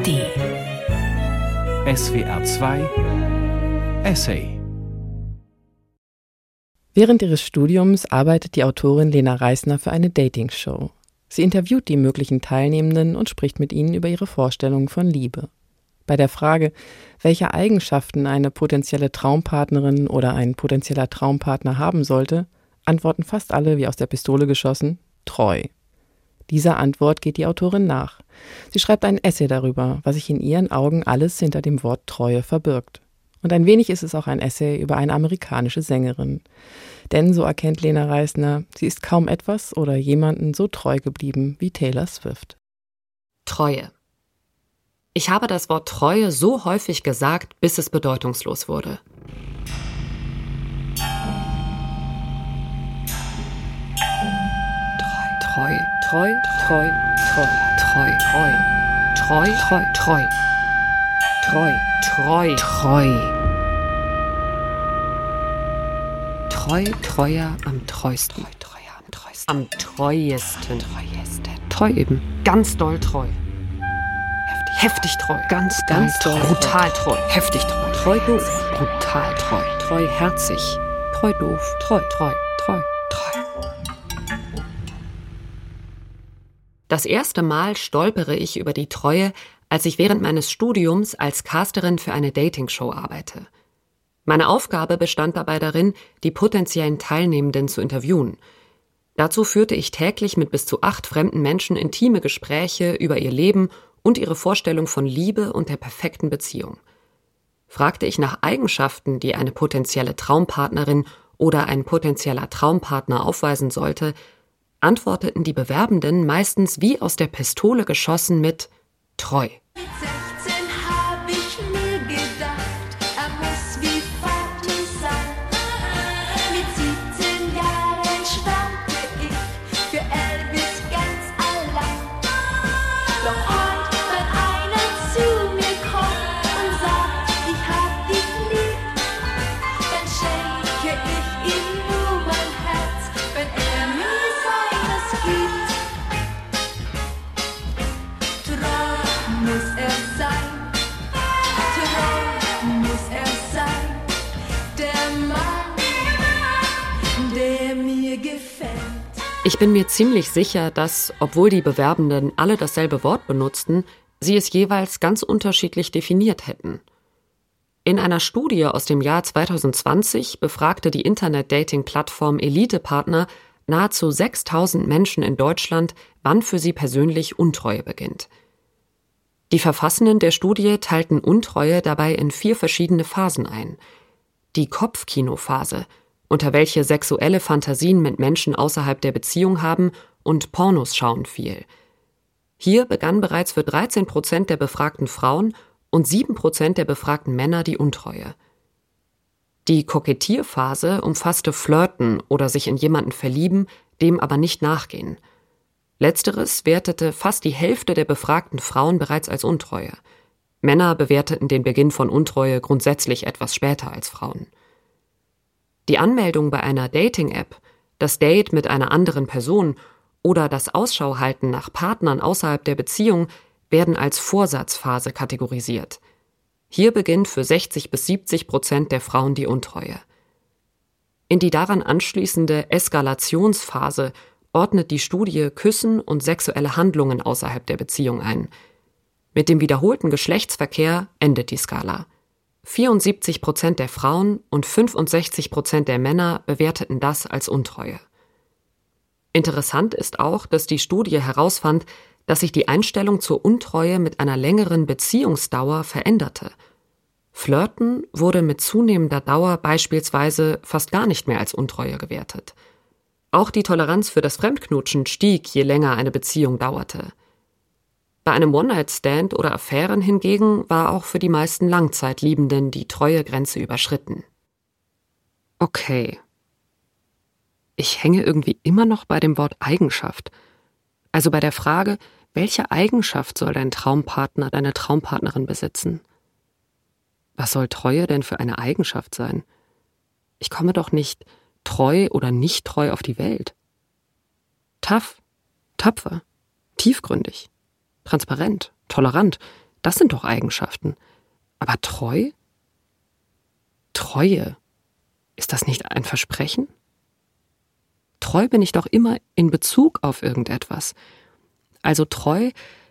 ARD. SWR 2 Essay. Während ihres Studiums arbeitet die Autorin Lena Reisner für eine Dating-Show. Sie interviewt die möglichen Teilnehmenden und spricht mit ihnen über ihre Vorstellungen von Liebe. Bei der Frage, welche Eigenschaften eine potenzielle Traumpartnerin oder ein potenzieller Traumpartner haben sollte, antworten fast alle wie aus der Pistole geschossen treu. Dieser Antwort geht die Autorin nach. Sie schreibt ein Essay darüber, was sich in ihren Augen alles hinter dem Wort Treue verbirgt. Und ein wenig ist es auch ein Essay über eine amerikanische Sängerin. Denn, so erkennt Lena Reisner, sie ist kaum etwas oder jemanden so treu geblieben wie Taylor Swift. Treue. Ich habe das Wort Treue so häufig gesagt, bis es bedeutungslos wurde. Treu, treu, treu, treu, treu, treu, treu, treu, treu, treu, treu, treu, treuer am treuesten, treuer am treuesten, am treuesten, treuesten, treu eben, ganz doll treu, heftig, heftig treu, ganz, ganz doll, brutal treu, heftig treu, treu doof, brutal treu, treuherzig, treu doof, treu, treu, treu. Das erste Mal stolpere ich über die Treue, als ich während meines Studiums als Casterin für eine Dating-Show arbeite. Meine Aufgabe bestand dabei darin, die potenziellen Teilnehmenden zu interviewen. Dazu führte ich täglich mit bis zu acht fremden Menschen intime Gespräche über ihr Leben und ihre Vorstellung von Liebe und der perfekten Beziehung. Fragte ich nach Eigenschaften, die eine potenzielle Traumpartnerin oder ein potenzieller Traumpartner aufweisen sollte, antworteten die Bewerbenden meistens wie aus der Pistole geschossen mit treu. Ich bin mir ziemlich sicher, dass, obwohl die Bewerbenden alle dasselbe Wort benutzten, sie es jeweils ganz unterschiedlich definiert hätten. In einer Studie aus dem Jahr 2020 befragte die Internet-Dating-Plattform Elite-Partner nahezu 6000 Menschen in Deutschland, wann für sie persönlich Untreue beginnt. Die Verfassenden der Studie teilten Untreue dabei in vier verschiedene Phasen ein. Die Kopfkinophase – unter welche sexuelle Fantasien mit Menschen außerhalb der Beziehung haben und Pornos schauen fiel. Hier begann bereits für 13 Prozent der befragten Frauen und 7 Prozent der befragten Männer die Untreue. Die Kokettierphase umfasste Flirten oder sich in jemanden verlieben, dem aber nicht nachgehen. Letzteres wertete fast die Hälfte der befragten Frauen bereits als Untreue. Männer bewerteten den Beginn von Untreue grundsätzlich etwas später als Frauen. Die Anmeldung bei einer Dating-App, das Date mit einer anderen Person oder das Ausschauhalten nach Partnern außerhalb der Beziehung werden als Vorsatzphase kategorisiert. Hier beginnt für 60 bis 70 Prozent der Frauen die Untreue. In die daran anschließende Eskalationsphase ordnet die Studie Küssen und sexuelle Handlungen außerhalb der Beziehung ein. Mit dem wiederholten Geschlechtsverkehr endet die Skala. 74 Prozent der Frauen und 65 Prozent der Männer bewerteten das als Untreue. Interessant ist auch, dass die Studie herausfand, dass sich die Einstellung zur Untreue mit einer längeren Beziehungsdauer veränderte. Flirten wurde mit zunehmender Dauer beispielsweise fast gar nicht mehr als Untreue gewertet. Auch die Toleranz für das Fremdknutschen stieg, je länger eine Beziehung dauerte. Bei einem One-Night-Stand oder Affären hingegen war auch für die meisten Langzeitliebenden die Treuegrenze überschritten. Okay. Ich hänge irgendwie immer noch bei dem Wort Eigenschaft. Also bei der Frage, welche Eigenschaft soll dein Traumpartner, deine Traumpartnerin besitzen? Was soll Treue denn für eine Eigenschaft sein? Ich komme doch nicht treu oder nicht treu auf die Welt. Tough, tapfer, tiefgründig transparent, tolerant, Das sind doch Eigenschaften. Aber treu? Treue. Ist das nicht ein Versprechen? Treu bin ich doch immer in Bezug auf irgendetwas. Also treu,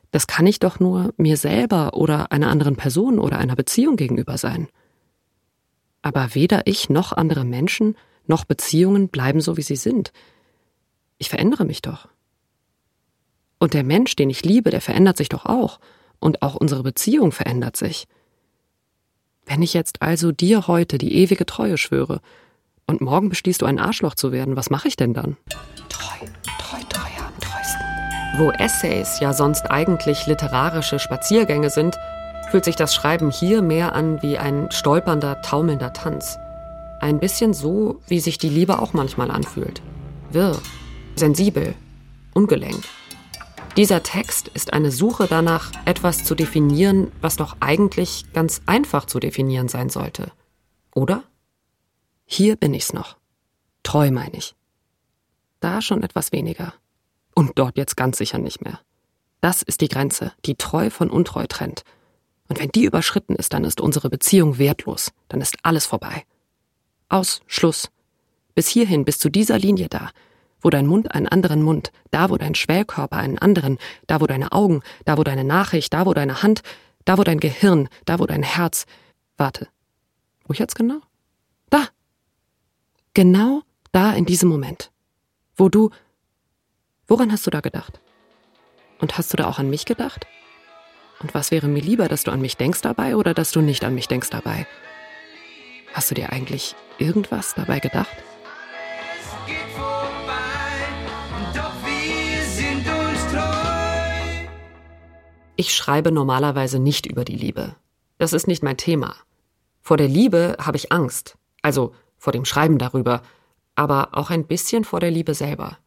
das kann ich doch nur mir selber oder einer anderen Person oder einer Beziehung gegenüber sein. Aber weder ich noch andere Menschen noch Beziehungen bleiben so, wie sie sind. Ich verändere mich doch. Und der Mensch, den ich liebe, der verändert sich doch auch. Und auch unsere Beziehung verändert sich. Wenn ich jetzt also dir heute die ewige Treue schwöre und morgen beschließt du ein Arschloch zu werden, was mache ich denn dann? Treu, treu, treu am treuesten. Wo Essays ja sonst eigentlich literarische Spaziergänge sind, fühlt sich das Schreiben hier mehr an wie ein stolpernder, taumelnder Tanz. Ein bisschen so, wie sich die Liebe auch manchmal anfühlt. Wirr, sensibel, ungelenkt. Dieser Text ist eine Suche danach, etwas zu definieren, was doch eigentlich ganz einfach zu definieren sein sollte. Oder? Hier bin ich's noch. Treu meine ich. Da schon etwas weniger. Und dort jetzt ganz sicher nicht mehr. Das ist die Grenze, die treu von untreu trennt. Und wenn die überschritten ist, dann ist unsere Beziehung wertlos, dann ist alles vorbei. Aus, Schluss. Bis hierhin, bis zu dieser Linie da, wo dein Mund einen anderen Mund, da wo dein Schwellkörper einen anderen, da wo deine Augen, da wo deine Nachricht, da wo deine Hand, da wo dein Gehirn, da wo dein Herz. Warte. Wo jetzt genau? Da. Genau da in diesem Moment. Wo du. Woran hast du da gedacht? Und hast du da auch an mich gedacht? Und was wäre mir lieber, dass du an mich denkst dabei oder dass du nicht an mich denkst dabei? Hast du dir eigentlich irgendwas dabei gedacht? Ich schreibe normalerweise nicht über die Liebe. Das ist nicht mein Thema. Vor der Liebe habe ich Angst, also vor dem Schreiben darüber, aber auch ein bisschen vor der Liebe selber.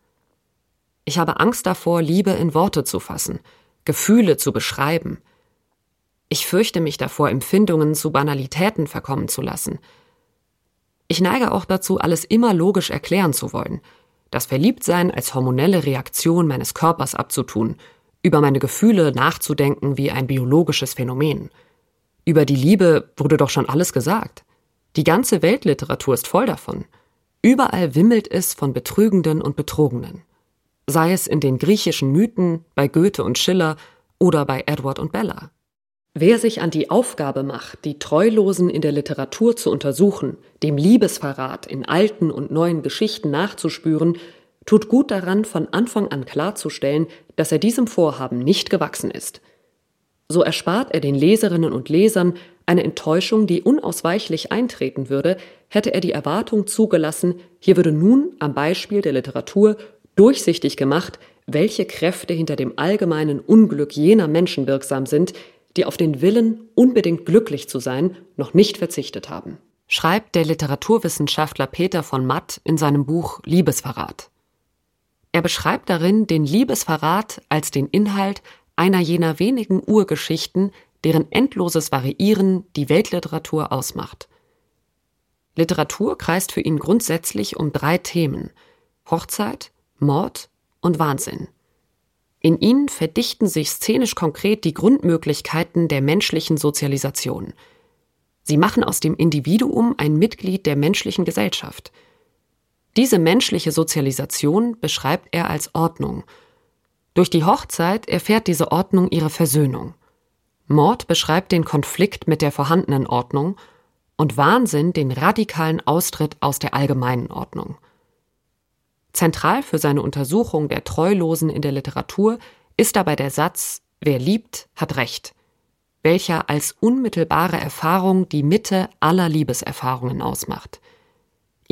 Ich habe Angst davor, Liebe in Worte zu fassen, Gefühle zu beschreiben. Ich fürchte mich davor, Empfindungen zu Banalitäten verkommen zu lassen. Ich neige auch dazu, alles immer logisch erklären zu wollen, das Verliebtsein als hormonelle Reaktion meines Körpers abzutun über meine Gefühle nachzudenken wie ein biologisches Phänomen. Über die Liebe wurde doch schon alles gesagt. Die ganze Weltliteratur ist voll davon. Überall wimmelt es von Betrügenden und Betrogenen. Sei es in den griechischen Mythen, bei Goethe und Schiller oder bei Edward und Bella. Wer sich an die Aufgabe macht, die Treulosen in der Literatur zu untersuchen, dem Liebesverrat in alten und neuen Geschichten nachzuspüren, tut gut daran, von Anfang an klarzustellen, dass er diesem Vorhaben nicht gewachsen ist. So erspart er den Leserinnen und Lesern eine Enttäuschung, die unausweichlich eintreten würde, hätte er die Erwartung zugelassen, hier würde nun am Beispiel der Literatur durchsichtig gemacht, welche Kräfte hinter dem allgemeinen Unglück jener Menschen wirksam sind, die auf den Willen, unbedingt glücklich zu sein, noch nicht verzichtet haben. Schreibt der Literaturwissenschaftler Peter von Matt in seinem Buch Liebesverrat. Er beschreibt darin den Liebesverrat als den Inhalt einer jener wenigen Urgeschichten, deren endloses Variieren die Weltliteratur ausmacht. Literatur kreist für ihn grundsätzlich um drei Themen Hochzeit, Mord und Wahnsinn. In ihnen verdichten sich szenisch konkret die Grundmöglichkeiten der menschlichen Sozialisation. Sie machen aus dem Individuum ein Mitglied der menschlichen Gesellschaft – diese menschliche Sozialisation beschreibt er als Ordnung. Durch die Hochzeit erfährt diese Ordnung ihre Versöhnung. Mord beschreibt den Konflikt mit der vorhandenen Ordnung und Wahnsinn den radikalen Austritt aus der allgemeinen Ordnung. Zentral für seine Untersuchung der Treulosen in der Literatur ist dabei der Satz Wer liebt, hat Recht, welcher als unmittelbare Erfahrung die Mitte aller Liebeserfahrungen ausmacht.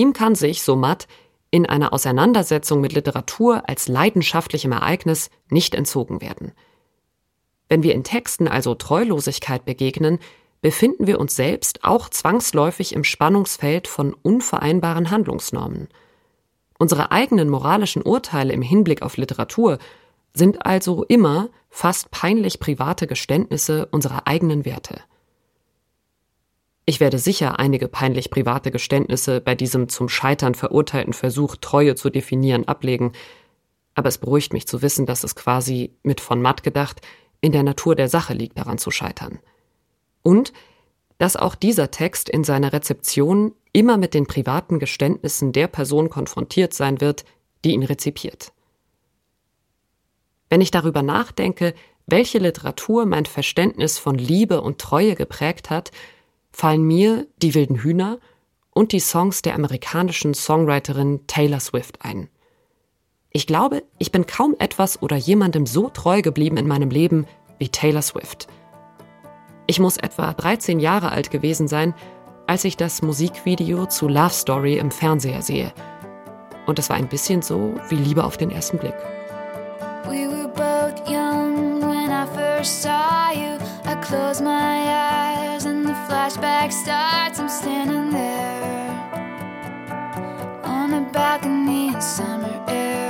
Ihm kann sich, so Matt, in einer Auseinandersetzung mit Literatur als leidenschaftlichem Ereignis nicht entzogen werden. Wenn wir in Texten also Treulosigkeit begegnen, befinden wir uns selbst auch zwangsläufig im Spannungsfeld von unvereinbaren Handlungsnormen. Unsere eigenen moralischen Urteile im Hinblick auf Literatur sind also immer fast peinlich private Geständnisse unserer eigenen Werte. Ich werde sicher einige peinlich private Geständnisse bei diesem zum Scheitern verurteilten Versuch, Treue zu definieren, ablegen, aber es beruhigt mich zu wissen, dass es quasi mit von Matt gedacht in der Natur der Sache liegt, daran zu scheitern. Und dass auch dieser Text in seiner Rezeption immer mit den privaten Geständnissen der Person konfrontiert sein wird, die ihn rezipiert. Wenn ich darüber nachdenke, welche Literatur mein Verständnis von Liebe und Treue geprägt hat, fallen mir Die wilden Hühner und die Songs der amerikanischen Songwriterin Taylor Swift ein. Ich glaube, ich bin kaum etwas oder jemandem so treu geblieben in meinem Leben wie Taylor Swift. Ich muss etwa 13 Jahre alt gewesen sein, als ich das Musikvideo zu Love Story im Fernseher sehe. Und es war ein bisschen so wie Liebe auf den ersten Blick. We were both young when I first saw you. I close my eyes starts. I'm standing there on a balcony in summer air.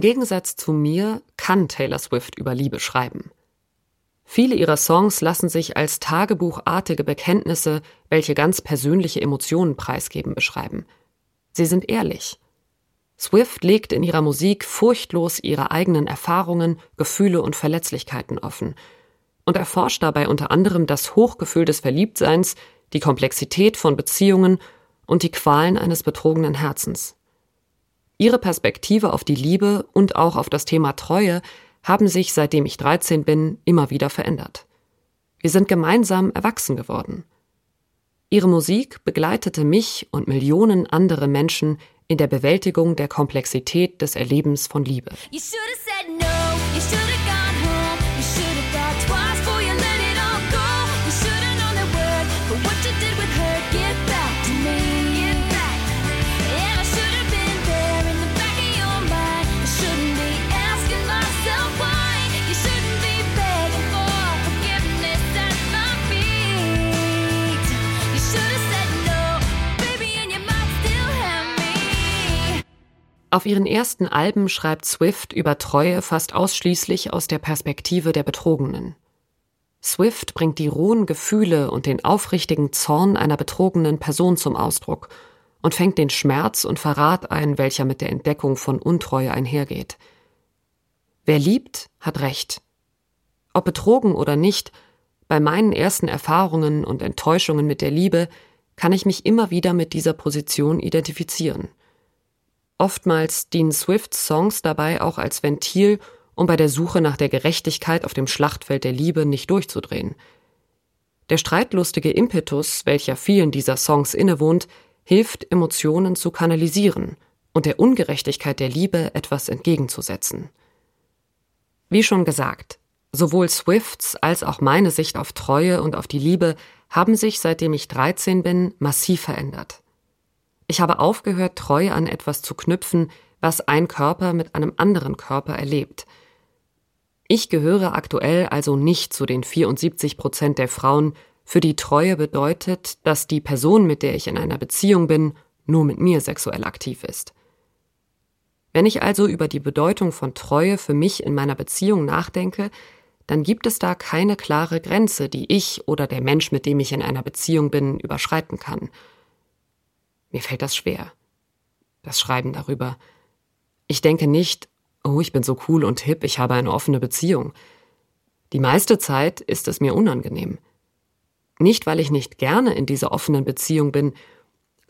Im Gegensatz zu mir kann Taylor Swift über Liebe schreiben. Viele ihrer Songs lassen sich als tagebuchartige Bekenntnisse, welche ganz persönliche Emotionen preisgeben, beschreiben. Sie sind ehrlich. Swift legt in ihrer Musik furchtlos ihre eigenen Erfahrungen, Gefühle und Verletzlichkeiten offen und erforscht dabei unter anderem das Hochgefühl des Verliebtseins, die Komplexität von Beziehungen und die Qualen eines betrogenen Herzens. Ihre Perspektive auf die Liebe und auch auf das Thema Treue haben sich, seitdem ich 13 bin, immer wieder verändert. Wir sind gemeinsam erwachsen geworden. Ihre Musik begleitete mich und Millionen andere Menschen in der Bewältigung der Komplexität des Erlebens von Liebe. You Auf ihren ersten Alben schreibt Swift über Treue fast ausschließlich aus der Perspektive der Betrogenen. Swift bringt die rohen Gefühle und den aufrichtigen Zorn einer betrogenen Person zum Ausdruck und fängt den Schmerz und Verrat ein, welcher mit der Entdeckung von Untreue einhergeht. Wer liebt, hat Recht. Ob betrogen oder nicht, bei meinen ersten Erfahrungen und Enttäuschungen mit der Liebe kann ich mich immer wieder mit dieser Position identifizieren. Oftmals dienen Swifts Songs dabei auch als Ventil, um bei der Suche nach der Gerechtigkeit auf dem Schlachtfeld der Liebe nicht durchzudrehen. Der streitlustige Impetus, welcher vielen dieser Songs innewohnt, hilft, Emotionen zu kanalisieren und der Ungerechtigkeit der Liebe etwas entgegenzusetzen. Wie schon gesagt, sowohl Swifts als auch meine Sicht auf Treue und auf die Liebe haben sich, seitdem ich 13 bin, massiv verändert. Ich habe aufgehört, Treue an etwas zu knüpfen, was ein Körper mit einem anderen Körper erlebt. Ich gehöre aktuell also nicht zu den 74 Prozent der Frauen, für die Treue bedeutet, dass die Person, mit der ich in einer Beziehung bin, nur mit mir sexuell aktiv ist. Wenn ich also über die Bedeutung von Treue für mich in meiner Beziehung nachdenke, dann gibt es da keine klare Grenze, die ich oder der Mensch, mit dem ich in einer Beziehung bin, überschreiten kann. Mir fällt das schwer. Das Schreiben darüber. Ich denke nicht, oh, ich bin so cool und hip, ich habe eine offene Beziehung. Die meiste Zeit ist es mir unangenehm. Nicht, weil ich nicht gerne in dieser offenen Beziehung bin,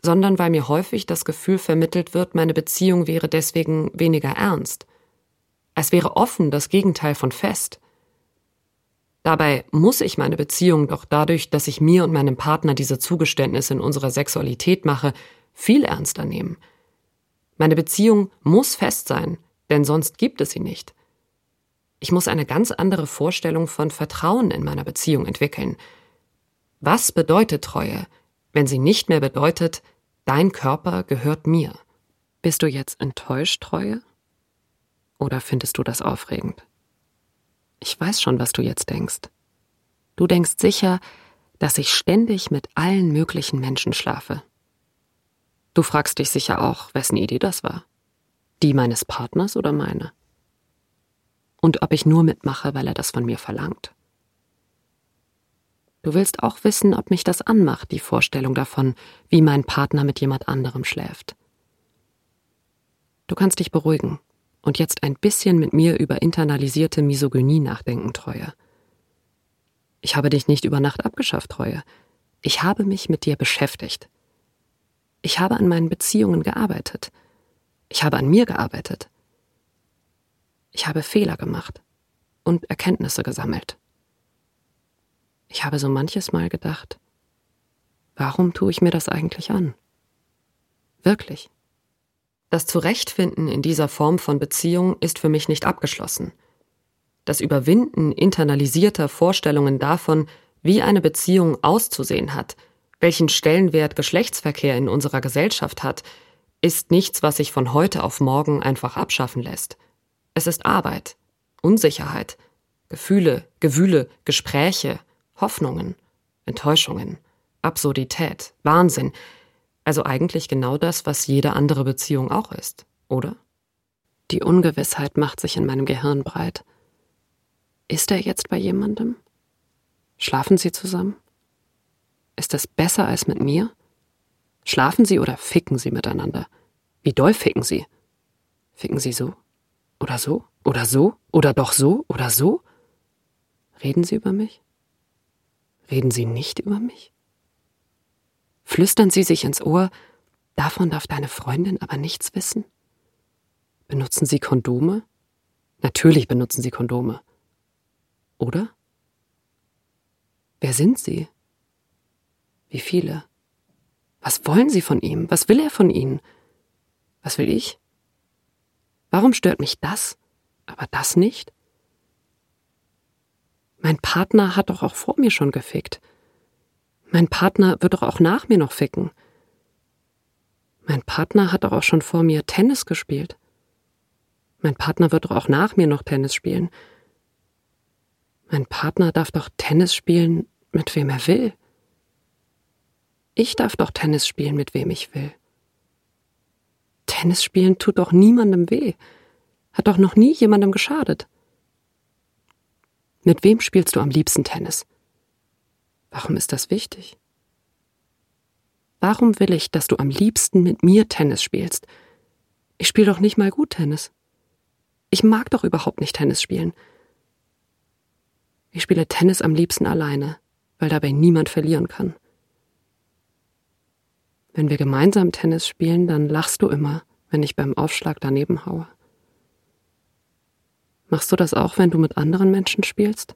sondern weil mir häufig das Gefühl vermittelt wird, meine Beziehung wäre deswegen weniger ernst. Es wäre offen das Gegenteil von fest. Dabei muss ich meine Beziehung doch dadurch, dass ich mir und meinem Partner diese Zugeständnisse in unserer Sexualität mache, viel ernster nehmen. Meine Beziehung muss fest sein, denn sonst gibt es sie nicht. Ich muss eine ganz andere Vorstellung von Vertrauen in meiner Beziehung entwickeln. Was bedeutet Treue, wenn sie nicht mehr bedeutet, dein Körper gehört mir? Bist du jetzt enttäuscht, Treue? Oder findest du das aufregend? Ich weiß schon, was du jetzt denkst. Du denkst sicher, dass ich ständig mit allen möglichen Menschen schlafe. Du fragst dich sicher auch, wessen Idee das war. Die meines Partners oder meine? Und ob ich nur mitmache, weil er das von mir verlangt. Du willst auch wissen, ob mich das anmacht, die Vorstellung davon, wie mein Partner mit jemand anderem schläft. Du kannst dich beruhigen und jetzt ein bisschen mit mir über internalisierte Misogynie nachdenken, Treue. Ich habe dich nicht über Nacht abgeschafft, Treue. Ich habe mich mit dir beschäftigt. Ich habe an meinen Beziehungen gearbeitet. Ich habe an mir gearbeitet. Ich habe Fehler gemacht und Erkenntnisse gesammelt. Ich habe so manches Mal gedacht, warum tue ich mir das eigentlich an? Wirklich. Das Zurechtfinden in dieser Form von Beziehung ist für mich nicht abgeschlossen. Das Überwinden internalisierter Vorstellungen davon, wie eine Beziehung auszusehen hat, welchen Stellenwert Geschlechtsverkehr in unserer Gesellschaft hat, ist nichts, was sich von heute auf morgen einfach abschaffen lässt. Es ist Arbeit, Unsicherheit, Gefühle, Gewühle, Gespräche, Hoffnungen, Enttäuschungen, Absurdität, Wahnsinn, also eigentlich genau das, was jede andere Beziehung auch ist, oder? Die Ungewissheit macht sich in meinem Gehirn breit. Ist er jetzt bei jemandem? Schlafen sie zusammen? Ist es besser als mit mir? Schlafen sie oder ficken sie miteinander? Wie doll ficken sie? Ficken sie so? Oder so? Oder so? Oder doch so? Oder so? Reden sie über mich? Reden sie nicht über mich? Flüstern sie sich ins Ohr, davon darf deine Freundin aber nichts wissen? Benutzen sie Kondome? Natürlich benutzen sie Kondome. Oder? Wer sind sie? Wie viele? Was wollen sie von ihm? Was will er von ihnen? Was will ich? Warum stört mich das, aber das nicht? Mein Partner hat doch auch vor mir schon gefickt. Mein Partner wird doch auch nach mir noch ficken. Mein Partner hat doch auch schon vor mir Tennis gespielt. Mein Partner wird doch auch nach mir noch Tennis spielen. Mein Partner darf doch Tennis spielen, mit wem er will. Ich darf doch Tennis spielen, mit wem ich will. Tennis spielen tut doch niemandem weh, hat doch noch nie jemandem geschadet. Mit wem spielst du am liebsten Tennis? Warum ist das wichtig? Warum will ich, dass du am liebsten mit mir Tennis spielst? Ich spiele doch nicht mal gut Tennis. Ich mag doch überhaupt nicht Tennis spielen. Ich spiele Tennis am liebsten alleine, weil dabei niemand verlieren kann. Wenn wir gemeinsam Tennis spielen, dann lachst du immer, wenn ich beim Aufschlag daneben haue. Machst du das auch, wenn du mit anderen Menschen spielst?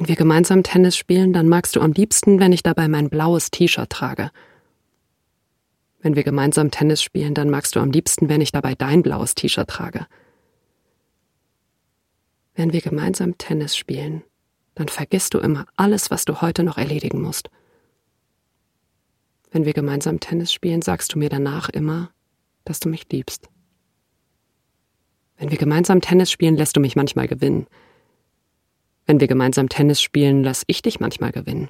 Wenn wir gemeinsam Tennis spielen, dann magst du am liebsten, wenn ich dabei mein blaues T-Shirt trage. Wenn wir gemeinsam Tennis spielen, dann magst du am liebsten, wenn ich dabei dein blaues T-Shirt trage. Wenn wir gemeinsam Tennis spielen, dann vergisst du immer alles, was du heute noch erledigen musst. Wenn wir gemeinsam Tennis spielen, sagst du mir danach immer, dass du mich liebst. Wenn wir gemeinsam Tennis spielen, lässt du mich manchmal gewinnen. Wenn wir gemeinsam Tennis spielen, lass ich dich manchmal gewinnen.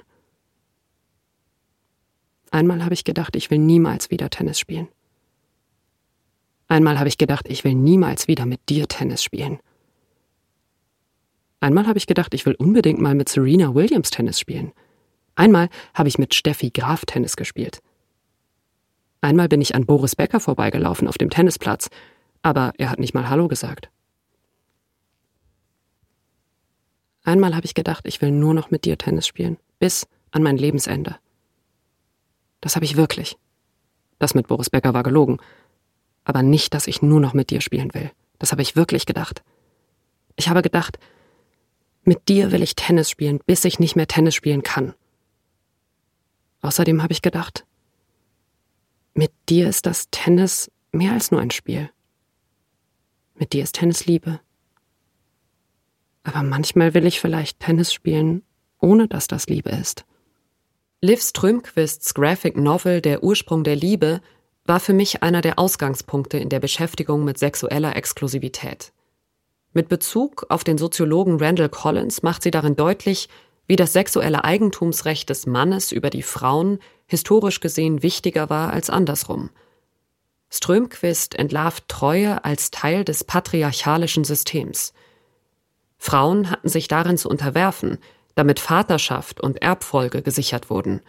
Einmal habe ich gedacht, ich will niemals wieder Tennis spielen. Einmal habe ich gedacht, ich will niemals wieder mit dir Tennis spielen. Einmal habe ich gedacht, ich will unbedingt mal mit Serena Williams Tennis spielen. Einmal habe ich mit Steffi Graf Tennis gespielt. Einmal bin ich an Boris Becker vorbeigelaufen auf dem Tennisplatz, aber er hat nicht mal Hallo gesagt. Einmal habe ich gedacht, ich will nur noch mit dir Tennis spielen, bis an mein Lebensende. Das habe ich wirklich. Das mit Boris Becker war gelogen. Aber nicht, dass ich nur noch mit dir spielen will. Das habe ich wirklich gedacht. Ich habe gedacht, mit dir will ich Tennis spielen, bis ich nicht mehr Tennis spielen kann. Außerdem habe ich gedacht, Mit dir ist das Tennis mehr als nur ein Spiel. Mit dir ist Tennis Liebe. Aber manchmal will ich vielleicht Tennis spielen, ohne dass das Liebe ist. Liv Strömquists Graphic Novel Der Ursprung der Liebe war für mich einer der Ausgangspunkte in der Beschäftigung mit sexueller Exklusivität. Mit Bezug auf den Soziologen Randall Collins macht sie darin deutlich, wie das sexuelle Eigentumsrecht des Mannes über die Frauen historisch gesehen wichtiger war als andersrum. Strömquist entlarvt Treue als Teil des patriarchalischen Systems. Frauen hatten sich darin zu unterwerfen, damit Vaterschaft und Erbfolge gesichert wurden.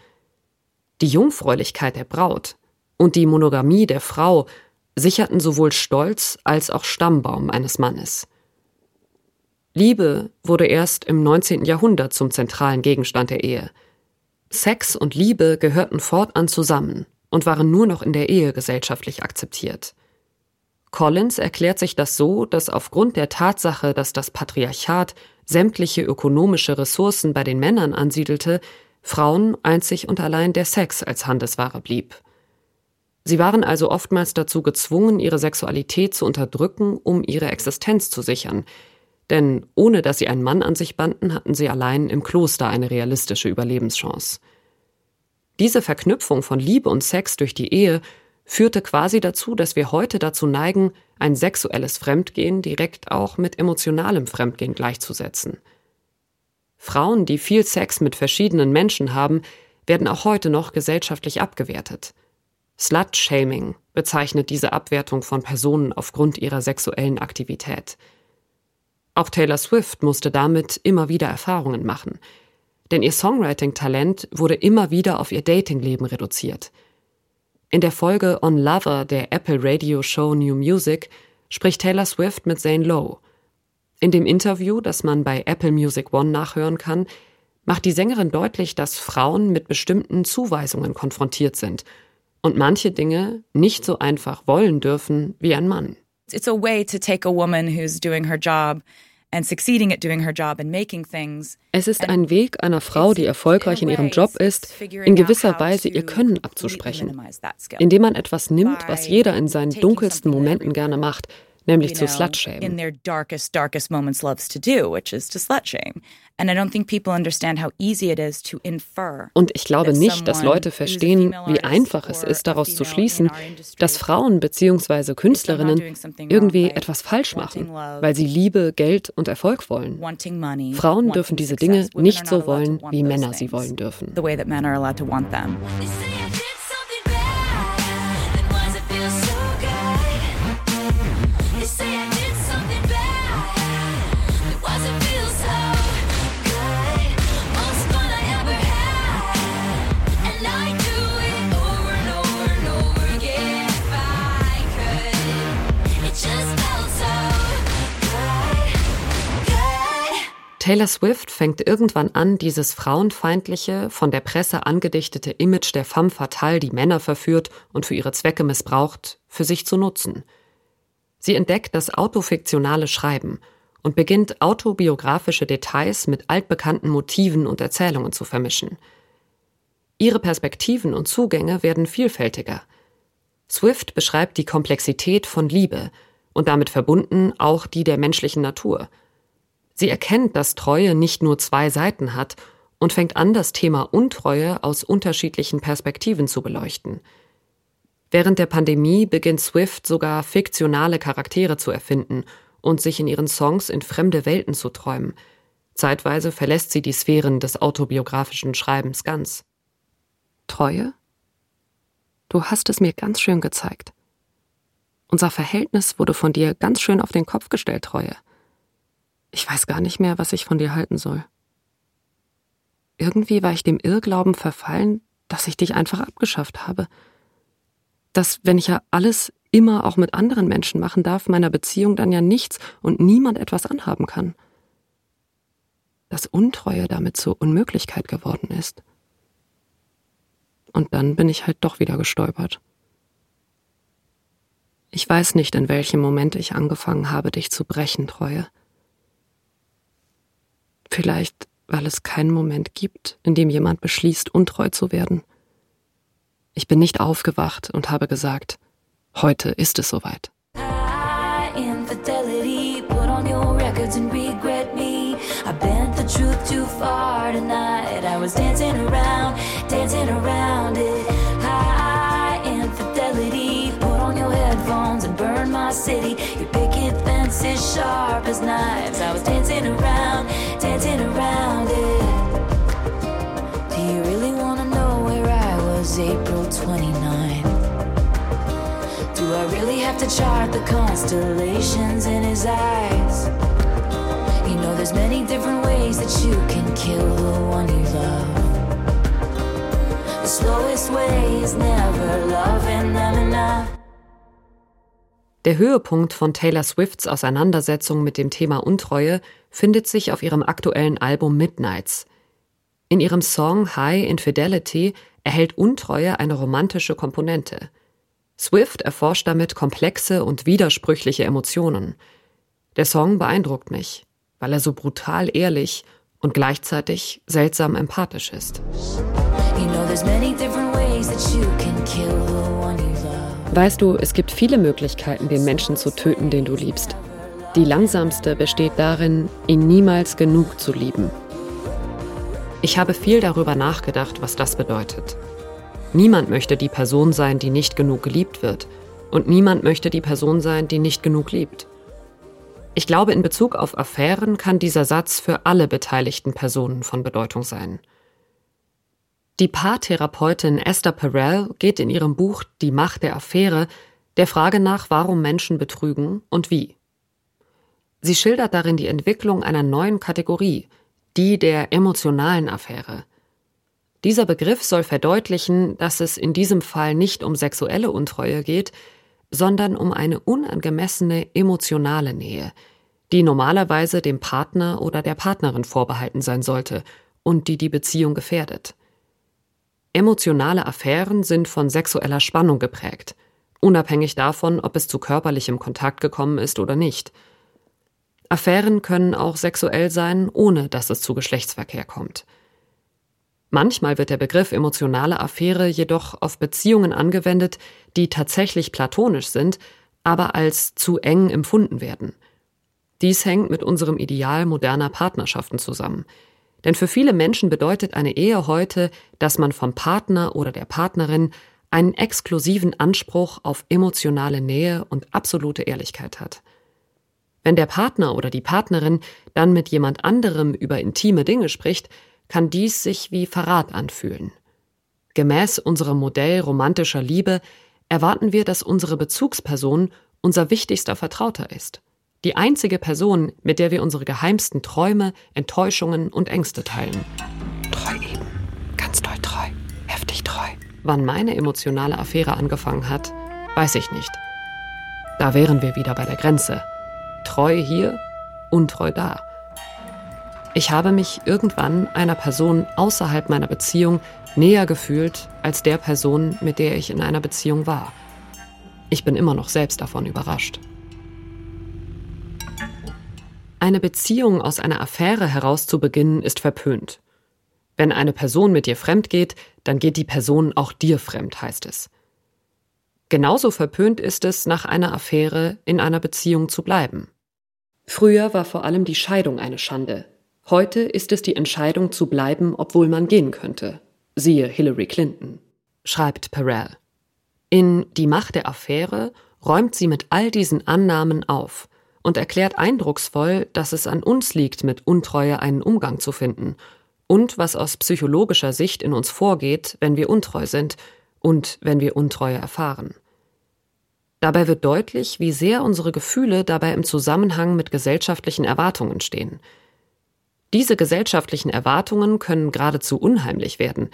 Die Jungfräulichkeit der Braut und die Monogamie der Frau sicherten sowohl Stolz als auch Stammbaum eines Mannes. Liebe wurde erst im 19. Jahrhundert zum zentralen Gegenstand der Ehe. Sex und Liebe gehörten fortan zusammen und waren nur noch in der Ehe gesellschaftlich akzeptiert. Collins erklärt sich das so, dass aufgrund der Tatsache, dass das Patriarchat sämtliche ökonomische Ressourcen bei den Männern ansiedelte, Frauen einzig und allein der Sex als Handelsware blieb. Sie waren also oftmals dazu gezwungen, ihre Sexualität zu unterdrücken, um ihre Existenz zu sichern, denn ohne dass sie einen Mann an sich banden, hatten sie allein im Kloster eine realistische Überlebenschance. Diese Verknüpfung von Liebe und Sex durch die Ehe führte quasi dazu, dass wir heute dazu neigen, ein sexuelles Fremdgehen direkt auch mit emotionalem Fremdgehen gleichzusetzen. Frauen, die viel Sex mit verschiedenen Menschen haben, werden auch heute noch gesellschaftlich abgewertet. Slut-Shaming bezeichnet diese Abwertung von Personen aufgrund ihrer sexuellen Aktivität. Auch Taylor Swift musste damit immer wieder Erfahrungen machen. Denn ihr Songwriting-Talent wurde immer wieder auf ihr Datingleben reduziert. In der Folge On Lover der Apple Radio Show New Music spricht Taylor Swift mit Zane Lowe. In dem Interview, das man bei Apple Music One nachhören kann, macht die Sängerin deutlich, dass Frauen mit bestimmten Zuweisungen konfrontiert sind und manche Dinge nicht so einfach wollen dürfen wie ein Mann. It's a way to take a woman who's doing her job Es ist ein Weg einer Frau, die erfolgreich in ihrem Job ist, in gewisser Weise ihr Können abzusprechen, indem man etwas nimmt, was jeder in seinen dunkelsten Momenten gerne macht, nämlich zu Slutshamen. In their darkest, darkest moments loves to do, which is to slutshame. And I don't think people understand how easy it is to infer. Und ich glaube nicht, dass Leute verstehen, wie einfach es ist, daraus zu schließen, dass Frauen bzw. Künstlerinnen irgendwie etwas falsch machen, weil sie Liebe, Geld und Erfolg wollen. Frauen dürfen diese Dinge nicht so wollen, wie Männer sie wollen dürfen. The way that men are allowed to want them. Taylor Swift fängt irgendwann an, dieses frauenfeindliche, von der Presse angedichtete Image der femme fatale, die Männer verführt und für ihre Zwecke missbraucht, für sich zu nutzen. Sie entdeckt das autofiktionale Schreiben und beginnt autobiografische Details mit altbekannten Motiven und Erzählungen zu vermischen. Ihre Perspektiven und Zugänge werden vielfältiger. Swift beschreibt die Komplexität von Liebe und damit verbunden auch die der menschlichen Natur. Sie erkennt, dass Treue nicht nur zwei Seiten hat und fängt an, das Thema Untreue aus unterschiedlichen Perspektiven zu beleuchten. Während der Pandemie beginnt Swift sogar fiktionale Charaktere zu erfinden und sich in ihren Songs in fremde Welten zu träumen. Zeitweise verlässt sie die Sphären des autobiografischen Schreibens ganz. Treue? Du hast es mir ganz schön gezeigt. Unser Verhältnis wurde von dir ganz schön auf den Kopf gestellt, Treue. Ich weiß gar nicht mehr, was ich von dir halten soll. Irgendwie war ich dem Irrglauben verfallen, dass ich dich einfach abgeschafft habe. Dass, wenn ich ja alles immer auch mit anderen Menschen machen darf, meiner Beziehung dann ja nichts und niemand etwas anhaben kann. Dass Untreue damit zur Unmöglichkeit geworden ist. Und dann bin ich halt doch wieder gestolpert. Ich weiß nicht, in welchem Moment ich angefangen habe, dich zu brechen, Treue. Vielleicht, weil es keinen Moment gibt, in dem jemand beschließt, untreu zu werden. Ich bin nicht aufgewacht und habe gesagt, heute ist es soweit. City. Sharp as knives. I was dancing around, dancing around it. Do you really wanna know where I was April 29th? Do I really have to chart the constellations in his eyes? You know, there's many different ways that you can kill the one you love. The slowest way is never loving them enough. Der Höhepunkt von Taylor Swifts Auseinandersetzung mit dem Thema Untreue findet sich auf ihrem aktuellen Album Midnights. In ihrem Song High Infidelity erhält Untreue eine romantische Komponente. Swift erforscht damit komplexe und widersprüchliche Emotionen. Der Song beeindruckt mich, weil er so brutal ehrlich und gleichzeitig seltsam empathisch ist. You know, Weißt du, es gibt viele Möglichkeiten, den Menschen zu töten, den du liebst. Die langsamste besteht darin, ihn niemals genug zu lieben. Ich habe viel darüber nachgedacht, was das bedeutet. Niemand möchte die Person sein, die nicht genug geliebt wird. Und niemand möchte die Person sein, die nicht genug liebt. Ich glaube, in Bezug auf Affären kann dieser Satz für alle beteiligten Personen von Bedeutung sein. Die Paartherapeutin Esther Perel geht in ihrem Buch Die Macht der Affäre der Frage nach, warum Menschen betrügen und wie. Sie schildert darin die Entwicklung einer neuen Kategorie, die der emotionalen Affäre. Dieser Begriff soll verdeutlichen, dass es in diesem Fall nicht um sexuelle Untreue geht, sondern um eine unangemessene emotionale Nähe, die normalerweise dem Partner oder der Partnerin vorbehalten sein sollte und die die Beziehung gefährdet. Emotionale Affären sind von sexueller Spannung geprägt, unabhängig davon, ob es zu körperlichem Kontakt gekommen ist oder nicht. Affären können auch sexuell sein, ohne dass es zu Geschlechtsverkehr kommt. Manchmal wird der Begriff emotionale Affäre jedoch auf Beziehungen angewendet, die tatsächlich platonisch sind, aber als zu eng empfunden werden. Dies hängt mit unserem Ideal moderner Partnerschaften zusammen. Denn für viele Menschen bedeutet eine Ehe heute, dass man vom Partner oder der Partnerin einen exklusiven Anspruch auf emotionale Nähe und absolute Ehrlichkeit hat. Wenn der Partner oder die Partnerin dann mit jemand anderem über intime Dinge spricht, kann dies sich wie Verrat anfühlen. Gemäß unserem Modell romantischer Liebe erwarten wir, dass unsere Bezugsperson unser wichtigster Vertrauter ist. Die einzige Person, mit der wir unsere geheimsten Träume, Enttäuschungen und Ängste teilen. Treu eben. Ganz doll treu. Heftig treu. Wann meine emotionale Affäre angefangen hat, weiß ich nicht. Da wären wir wieder bei der Grenze. Treu hier, untreu da. Ich habe mich irgendwann einer Person außerhalb meiner Beziehung näher gefühlt als der Person, mit der ich in einer Beziehung war. Ich bin immer noch selbst davon überrascht. Eine Beziehung aus einer Affäre heraus zu beginnen, ist verpönt. Wenn eine Person mit dir fremd geht, dann geht die Person auch dir fremd, heißt es. Genauso verpönt ist es, nach einer Affäre in einer Beziehung zu bleiben. Früher war vor allem die Scheidung eine Schande. Heute ist es die Entscheidung zu bleiben, obwohl man gehen könnte. Siehe Hillary Clinton. Schreibt Perel. In Die Macht der Affäre räumt sie mit all diesen Annahmen auf und erklärt eindrucksvoll, dass es an uns liegt, mit Untreue einen Umgang zu finden und was aus psychologischer Sicht in uns vorgeht, wenn wir untreu sind und wenn wir Untreue erfahren. Dabei wird deutlich, wie sehr unsere Gefühle dabei im Zusammenhang mit gesellschaftlichen Erwartungen stehen. Diese gesellschaftlichen Erwartungen können geradezu unheimlich werden.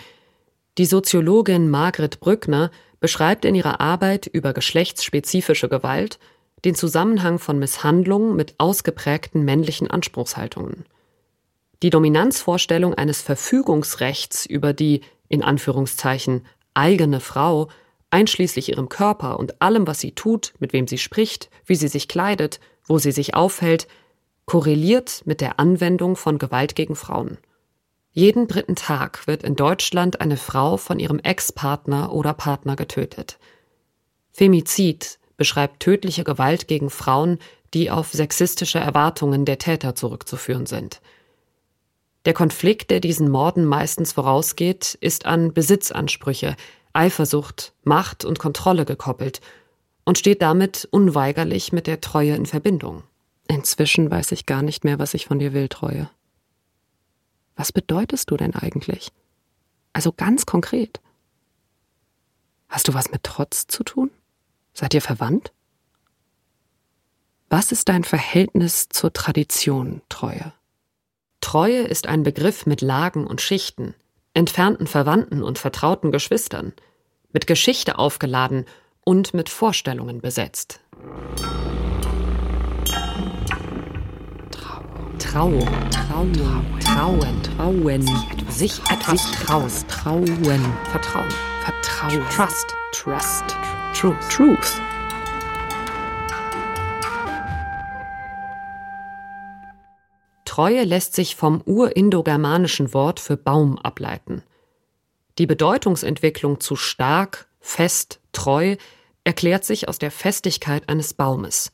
Die Soziologin Margret Brückner beschreibt in ihrer Arbeit über geschlechtsspezifische Gewalt den Zusammenhang von Misshandlung mit ausgeprägten männlichen Anspruchshaltungen. Die Dominanzvorstellung eines Verfügungsrechts über die in Anführungszeichen eigene Frau einschließlich ihrem Körper und allem, was sie tut, mit wem sie spricht, wie sie sich kleidet, wo sie sich aufhält, korreliert mit der Anwendung von Gewalt gegen Frauen. Jeden dritten Tag wird in Deutschland eine Frau von ihrem Ex-Partner oder Partner getötet. Femizid beschreibt tödliche Gewalt gegen Frauen, die auf sexistische Erwartungen der Täter zurückzuführen sind. Der Konflikt, der diesen Morden meistens vorausgeht, ist an Besitzansprüche, Eifersucht, Macht und Kontrolle gekoppelt und steht damit unweigerlich mit der Treue in Verbindung. Inzwischen weiß ich gar nicht mehr, was ich von dir will, Treue. Was bedeutest du denn eigentlich? Also ganz konkret. Hast du was mit Trotz zu tun? Seid ihr verwandt? Was ist dein Verhältnis zur Tradition, Treue? Treue ist ein Begriff mit Lagen und Schichten, entfernten Verwandten und vertrauten Geschwistern, mit Geschichte aufgeladen und mit Vorstellungen besetzt. Trauung, Trauung, Trauen, Trauen, sich etwas trauen, Trauen, Vertrauen, Vertrauen, Trust, Trust, Truth, Truth. Treue lässt sich vom urindogermanischen Wort für Baum ableiten. Die Bedeutungsentwicklung zu stark, fest, treu erklärt sich aus der Festigkeit eines Baumes.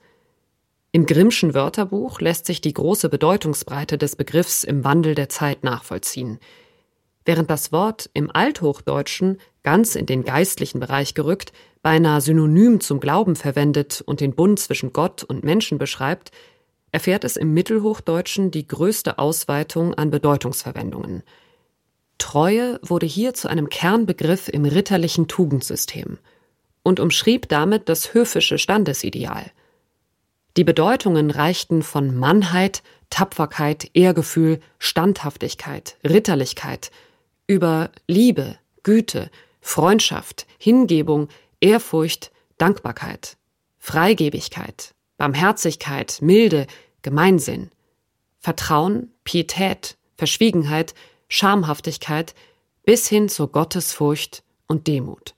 Im Grimmschen Wörterbuch lässt sich die große Bedeutungsbreite des Begriffs im Wandel der Zeit nachvollziehen. Während das Wort im Althochdeutschen, ganz in den geistlichen Bereich gerückt, beinahe synonym zum Glauben verwendet und den Bund zwischen Gott und Menschen beschreibt, erfährt es im Mittelhochdeutschen die größte Ausweitung an Bedeutungsverwendungen. Treue wurde hier zu einem Kernbegriff im ritterlichen Tugendsystem und umschrieb damit das höfische Standesideal. Die Bedeutungen reichten von Mannheit, Tapferkeit, Ehrgefühl, Standhaftigkeit, Ritterlichkeit über Liebe, Güte, Freundschaft, Hingebung, Ehrfurcht, Dankbarkeit, Freigebigkeit, Barmherzigkeit, Milde, Gemeinsinn, Vertrauen, Pietät, Verschwiegenheit, Schamhaftigkeit bis hin zur Gottesfurcht und Demut.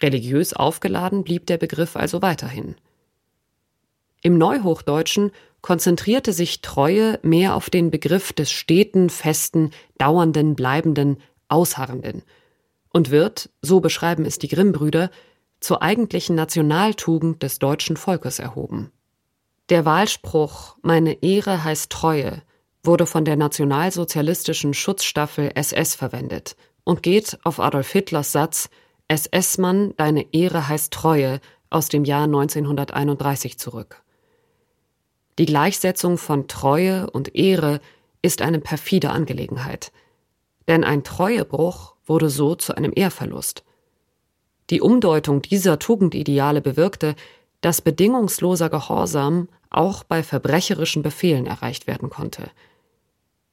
Religiös aufgeladen blieb der Begriff also weiterhin. Im Neuhochdeutschen konzentrierte sich Treue mehr auf den Begriff des steten, festen, dauernden, bleibenden, ausharrenden und wird, so beschreiben es die Grimm-Brüder, zur eigentlichen Nationaltugend des deutschen Volkes erhoben. Der Wahlspruch Meine Ehre heißt Treue wurde von der nationalsozialistischen Schutzstaffel SS verwendet und geht auf Adolf Hitlers Satz SS-Mann, deine Ehre heißt Treue aus dem Jahr 1931 zurück. Die Gleichsetzung von Treue und Ehre ist eine perfide Angelegenheit, denn ein Treuebruch wurde so zu einem Ehrverlust. Die Umdeutung dieser Tugendideale bewirkte, dass bedingungsloser Gehorsam auch bei verbrecherischen Befehlen erreicht werden konnte.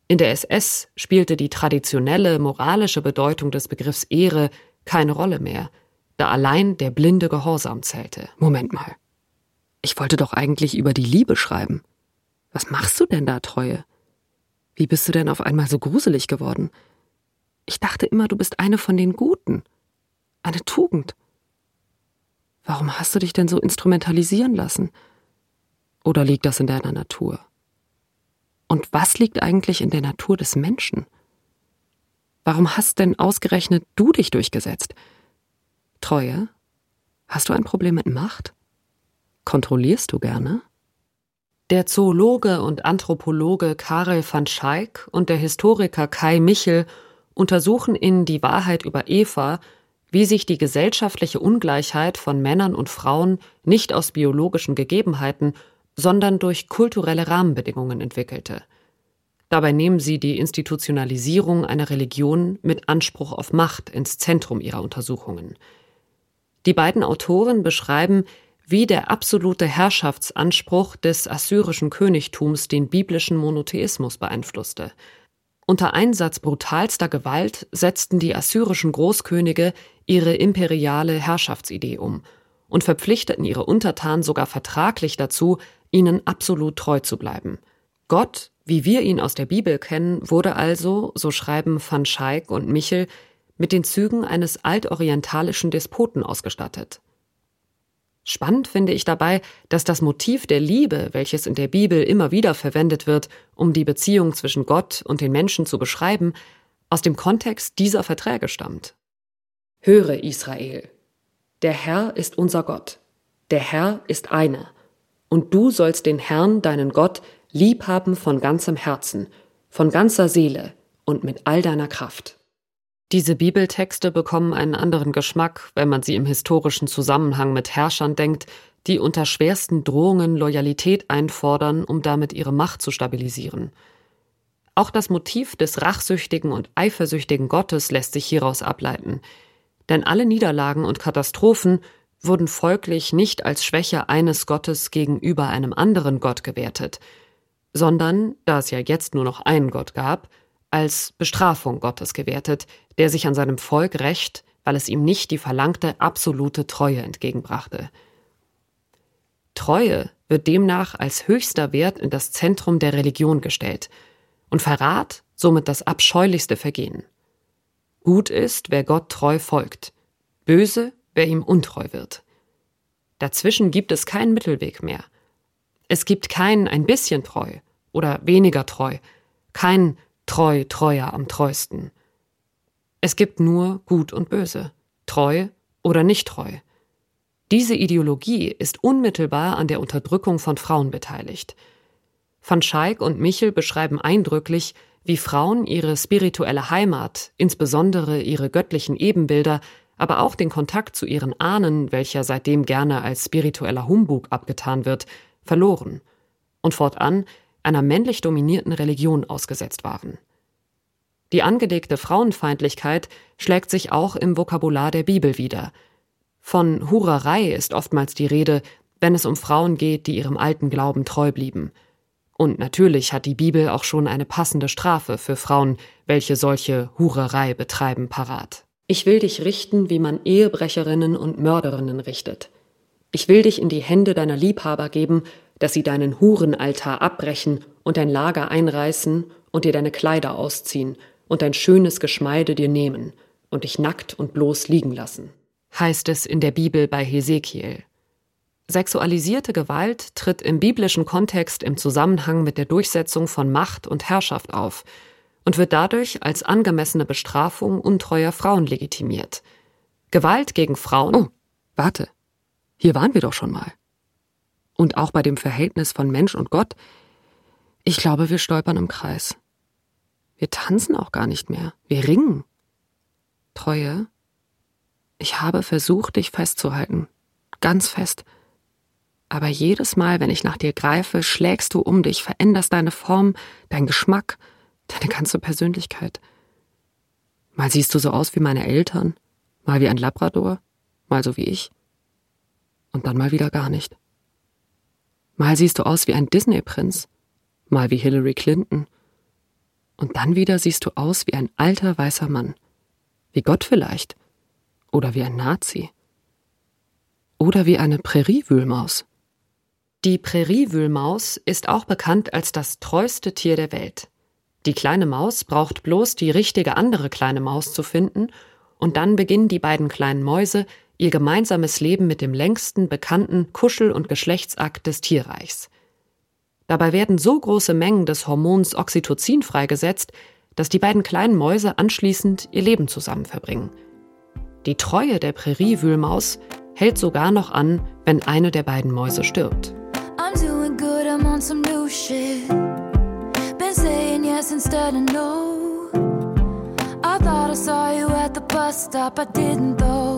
In der SS spielte die traditionelle moralische Bedeutung des Begriffs Ehre keine Rolle mehr, da allein der blinde Gehorsam zählte. Moment mal. Ich wollte doch eigentlich über die Liebe schreiben. Was machst du denn da, Treue? Wie bist du denn auf einmal so gruselig geworden? Ich dachte immer, du bist eine von den Guten. Eine Tugend. Warum hast du dich denn so instrumentalisieren lassen? Oder liegt das in deiner Natur? Und was liegt eigentlich in der Natur des Menschen? Warum hast denn ausgerechnet du dich durchgesetzt? Treue? Hast du ein Problem mit Macht? Kontrollierst du gerne? Der Zoologe und Anthropologe Karel van Schaik und der Historiker Kai Michel untersuchen in Die Wahrheit über Eva, wie sich die gesellschaftliche Ungleichheit von Männern und Frauen nicht aus biologischen Gegebenheiten, sondern durch kulturelle Rahmenbedingungen entwickelte. Dabei nehmen sie die Institutionalisierung einer Religion mit Anspruch auf Macht ins Zentrum ihrer Untersuchungen. Die beiden Autoren beschreiben, wie der absolute Herrschaftsanspruch des assyrischen Königtums den biblischen Monotheismus beeinflusste. Unter Einsatz brutalster Gewalt setzten die assyrischen Großkönige ihre imperiale Herrschaftsidee um und verpflichteten ihre Untertanen sogar vertraglich dazu, ihnen absolut treu zu bleiben. Gott, wie wir ihn aus der Bibel kennen, wurde also, so schreiben van Schaik und Michel, mit den Zügen eines altorientalischen Despoten ausgestattet. Spannend finde ich dabei, dass das Motiv der Liebe, welches in der Bibel immer wieder verwendet wird, um die Beziehung zwischen Gott und den Menschen zu beschreiben, aus dem Kontext dieser Verträge stammt. Höre Israel, der Herr ist unser Gott, der Herr ist einer, und du sollst den Herrn, deinen Gott, liebhaben von ganzem Herzen, von ganzer Seele und mit all deiner Kraft. Diese Bibeltexte bekommen einen anderen Geschmack, wenn man sie im historischen Zusammenhang mit Herrschern denkt, die unter schwersten Drohungen Loyalität einfordern, um damit ihre Macht zu stabilisieren. Auch das Motiv des rachsüchtigen und eifersüchtigen Gottes lässt sich hieraus ableiten. Denn alle Niederlagen und Katastrophen wurden folglich nicht als Schwäche eines Gottes gegenüber einem anderen Gott gewertet, sondern, da es ja jetzt nur noch einen Gott gab, als Bestrafung Gottes gewertet, der sich an seinem Volk rächt, weil es ihm nicht die verlangte absolute Treue entgegenbrachte. Treue wird demnach als höchster Wert in das Zentrum der Religion gestellt und Verrat somit das abscheulichste Vergehen. Gut ist, wer Gott treu folgt, böse, wer ihm untreu wird. Dazwischen gibt es keinen Mittelweg mehr. Es gibt kein ein bisschen treu oder weniger treu, kein treu, treuer am treuesten. Es gibt nur Gut und Böse, treu oder nicht treu. Diese Ideologie ist unmittelbar an der Unterdrückung von Frauen beteiligt. Van Schaik und Michel beschreiben eindrücklich, wie Frauen ihre spirituelle Heimat, insbesondere ihre göttlichen Ebenbilder, aber auch den Kontakt zu ihren Ahnen, welcher seitdem gerne als spiritueller Humbug abgetan wird, verloren und fortan einer männlich dominierten Religion ausgesetzt waren. Die angelegte Frauenfeindlichkeit schlägt sich auch im Vokabular der Bibel wieder. Von Hurerei ist oftmals die Rede, wenn es um Frauen geht, die ihrem alten Glauben treu blieben. Und natürlich hat die Bibel auch schon eine passende Strafe für Frauen, welche solche Hurerei betreiben, parat. Ich will dich richten, wie man Ehebrecherinnen und Mörderinnen richtet. Ich will dich in die Hände deiner Liebhaber geben, dass sie deinen Hurenaltar abbrechen und dein Lager einreißen und dir deine Kleider ausziehen und dein schönes Geschmeide dir nehmen und dich nackt und bloß liegen lassen. Heißt es in der Bibel bei Hesekiel. Sexualisierte Gewalt tritt im biblischen Kontext im Zusammenhang mit der Durchsetzung von Macht und Herrschaft auf und wird dadurch als angemessene Bestrafung untreuer Frauen legitimiert. Gewalt gegen Frauen. Oh, warte. Hier waren wir doch schon mal und auch bei dem Verhältnis von Mensch und Gott, ich glaube, wir stolpern im Kreis. Wir tanzen auch gar nicht mehr. Wir ringen. Treue, ich habe versucht, dich festzuhalten. Ganz fest. Aber jedes Mal, wenn ich nach dir greife, schlägst du um dich, veränderst deine Form, dein Geschmack, deine ganze Persönlichkeit. Mal siehst du so aus wie meine Eltern, mal wie ein Labrador, mal so wie ich. Und dann mal wieder gar nicht. Mal siehst du aus wie ein Disney-Prinz, mal wie Hillary Clinton. Und dann wieder siehst du aus wie ein alter weißer Mann. Wie Gott vielleicht. Oder wie ein Nazi. Oder wie eine Präriewühlmaus. Die Präriewühlmaus ist auch bekannt als das treueste Tier der Welt. Die kleine Maus braucht bloß die richtige andere kleine Maus zu finden, und dann beginnen die beiden kleinen Mäuse ihr gemeinsames Leben mit dem längsten bekannten Kuschel- und Geschlechtsakt des Tierreichs. Dabei werden so große Mengen des Hormons Oxytocin freigesetzt, dass die beiden kleinen Mäuse anschließend ihr Leben zusammen verbringen. Die Treue der Präriewühlmaus hält sogar noch an, wenn eine der beiden Mäuse stirbt. I thought I saw you at the bus stop, I didn't though.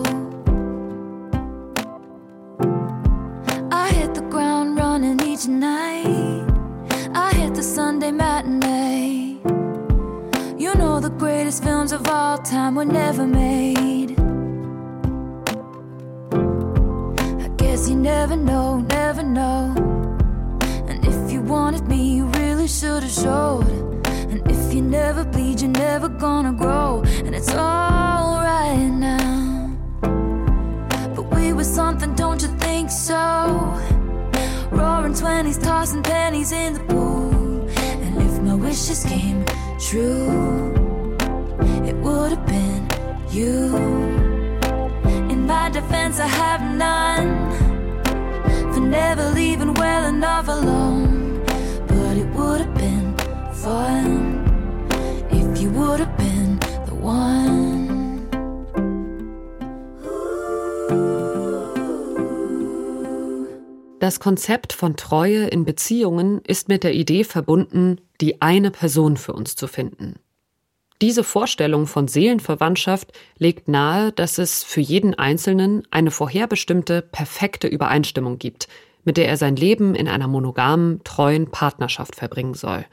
All time were never made. I guess you never know, never know. And if you wanted me, you really should have showed. And if you never bleed, you're never gonna grow. And it's alright now. But we were something, don't you think so? Roaring twenties, tossing pennies in the pool. And if my wishes came true, you. In my defense, I have none. never leaving well enough alone. But it would have been fun if you would have been the one. Das Konzept von Treue in Beziehungen ist mit der Idee verbunden, die eine Person für uns zu finden. Diese Vorstellung von Seelenverwandtschaft legt nahe, dass es für jeden Einzelnen eine vorherbestimmte, perfekte Übereinstimmung gibt, mit der er sein Leben in einer monogamen, treuen Partnerschaft verbringen soll.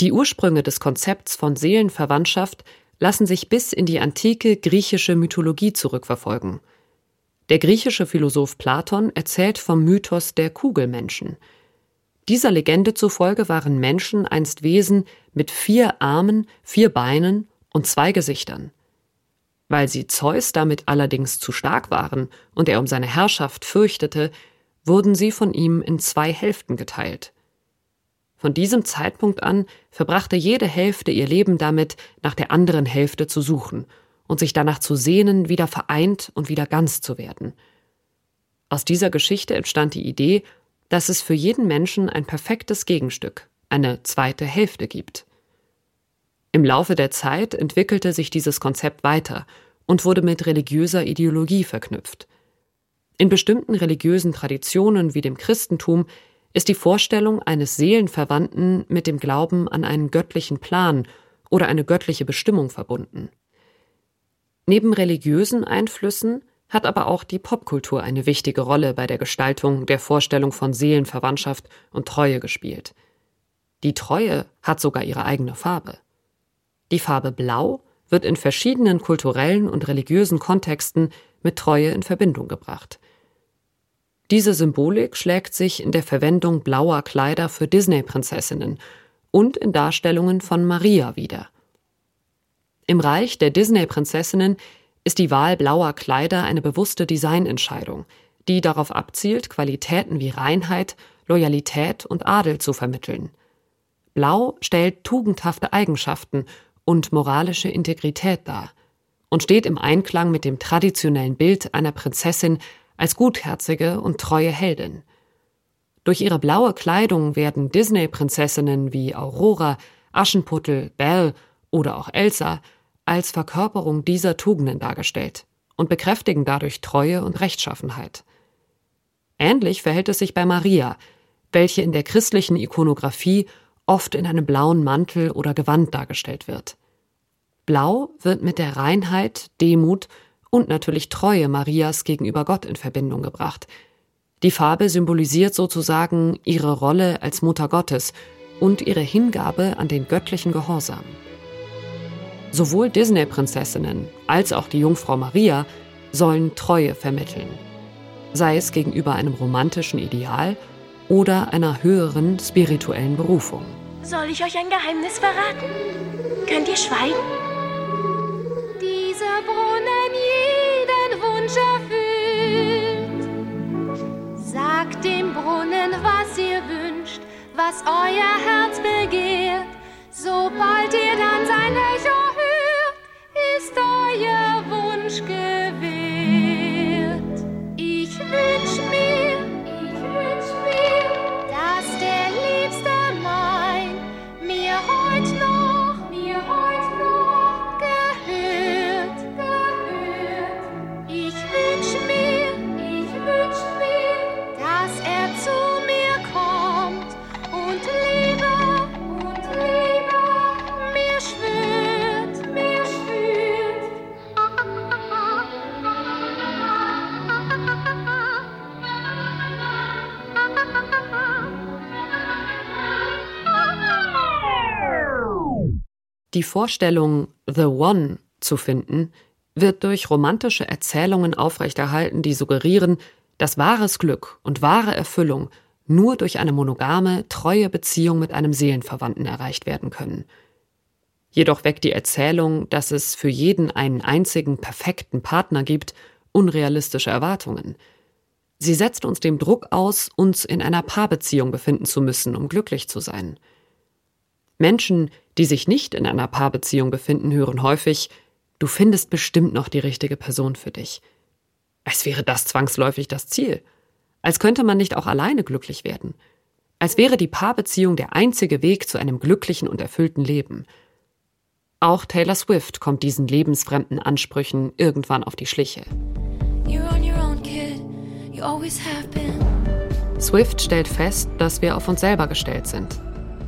Die Ursprünge des Konzepts von Seelenverwandtschaft lassen sich bis in die antike griechische Mythologie zurückverfolgen. Der griechische Philosoph Platon erzählt vom Mythos der Kugelmenschen. Dieser Legende zufolge waren Menschen einst Wesen mit vier Armen, vier Beinen und zwei Gesichtern. Weil sie Zeus damit allerdings zu stark waren und er um seine Herrschaft fürchtete, wurden sie von ihm in zwei Hälften geteilt. Von diesem Zeitpunkt an verbrachte jede Hälfte ihr Leben damit, nach der anderen Hälfte zu suchen und sich danach zu sehnen, wieder vereint und wieder ganz zu werden. Aus dieser Geschichte entstand die Idee, dass es für jeden Menschen ein perfektes Gegenstück, eine zweite Hälfte gibt. Im Laufe der Zeit entwickelte sich dieses Konzept weiter und wurde mit religiöser Ideologie verknüpft. In bestimmten religiösen Traditionen wie dem Christentum ist die Vorstellung eines Seelenverwandten mit dem Glauben an einen göttlichen Plan oder eine göttliche Bestimmung verbunden. Neben religiösen Einflüssen hat aber auch die Popkultur eine wichtige Rolle bei der Gestaltung der Vorstellung von Seelenverwandtschaft und Treue gespielt. Die Treue hat sogar ihre eigene Farbe. Die Farbe Blau wird in verschiedenen kulturellen und religiösen Kontexten mit Treue in Verbindung gebracht. Diese Symbolik schlägt sich in der Verwendung blauer Kleider für Disney-Prinzessinnen und in Darstellungen von Maria wieder – im Reich der Disney-Prinzessinnen ist die Wahl blauer Kleider eine bewusste Designentscheidung, die darauf abzielt, Qualitäten wie Reinheit, Loyalität und Adel zu vermitteln. Blau stellt tugendhafte Eigenschaften und moralische Integrität dar und steht im Einklang mit dem traditionellen Bild einer Prinzessin als gutherzige und treue Heldin. Durch ihre blaue Kleidung werden Disney-Prinzessinnen wie Aurora, Aschenputtel, Belle oder auch Elsa als Verkörperung dieser Tugenden dargestellt und bekräftigen dadurch Treue und Rechtschaffenheit. Ähnlich verhält es sich bei Maria, welche in der christlichen Ikonographie oft in einem blauen Mantel oder Gewand dargestellt wird. Blau wird mit der Reinheit, Demut und natürlich Treue Marias gegenüber Gott in Verbindung gebracht. Die Farbe symbolisiert sozusagen ihre Rolle als Mutter Gottes und ihre Hingabe an den göttlichen Gehorsam. Sowohl Disney-Prinzessinnen als auch die Jungfrau Maria sollen Treue vermitteln, sei es gegenüber einem romantischen Ideal oder einer höheren spirituellen Berufung. Soll ich euch ein Geheimnis verraten? Könnt ihr schweigen? Dieser Brunnen jeden Wunsch erfüllt. Sagt dem Brunnen, was ihr wünscht, was euer Herz begehrt. Sobald ihr dann sein Echo hört, ist euer Wunsch gewährt. Die Vorstellung, The One zu finden, wird durch romantische Erzählungen aufrechterhalten, die suggerieren, dass wahres Glück und wahre Erfüllung nur durch eine monogame, treue Beziehung mit einem Seelenverwandten erreicht werden können. Jedoch weckt die Erzählung, dass es für jeden einen einzigen perfekten Partner gibt, unrealistische Erwartungen. Sie setzt uns dem Druck aus, uns in einer Paarbeziehung befinden zu müssen, um glücklich zu sein. Menschen, die sich nicht in einer Paarbeziehung befinden, hören häufig, du findest bestimmt noch die richtige Person für dich. Als wäre das zwangsläufig das Ziel. Als könnte man nicht auch alleine glücklich werden. Als wäre die Paarbeziehung der einzige Weg zu einem glücklichen und erfüllten Leben. Auch Taylor Swift kommt diesen lebensfremden Ansprüchen irgendwann auf die Schliche. Swift stellt fest, dass wir auf uns selber gestellt sind.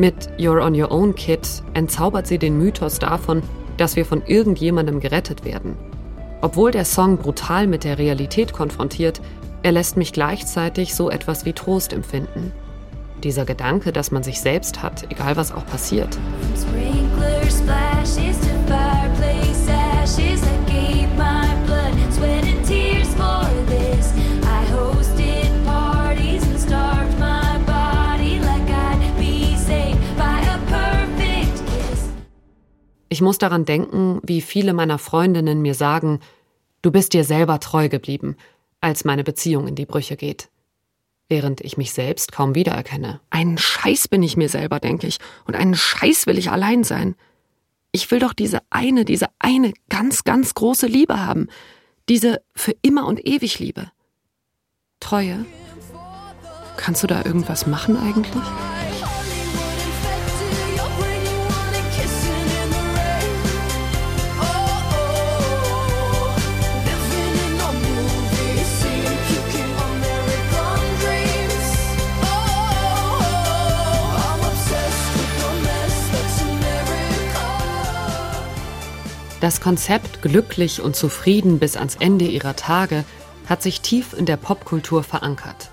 Mit You're on Your Own Kid entzaubert sie den Mythos davon, dass wir von irgendjemandem gerettet werden. Obwohl der Song brutal mit der Realität konfrontiert, er lässt mich gleichzeitig so etwas wie Trost empfinden. Dieser Gedanke, dass man sich selbst hat, egal was auch passiert. Sprinkler Ich muss daran denken, wie viele meiner Freundinnen mir sagen, du bist dir selber treu geblieben, als meine Beziehung in die Brüche geht. Während ich mich selbst kaum wiedererkenne. Einen Scheiß bin ich mir selber, denke ich, und einen Scheiß will ich allein sein. Ich will doch diese eine, diese eine ganz, ganz große Liebe haben. Diese für immer und ewig Liebe. Treue. Kannst du da irgendwas machen eigentlich? Das Konzept glücklich und zufrieden bis ans Ende ihrer Tage hat sich tief in der Popkultur verankert.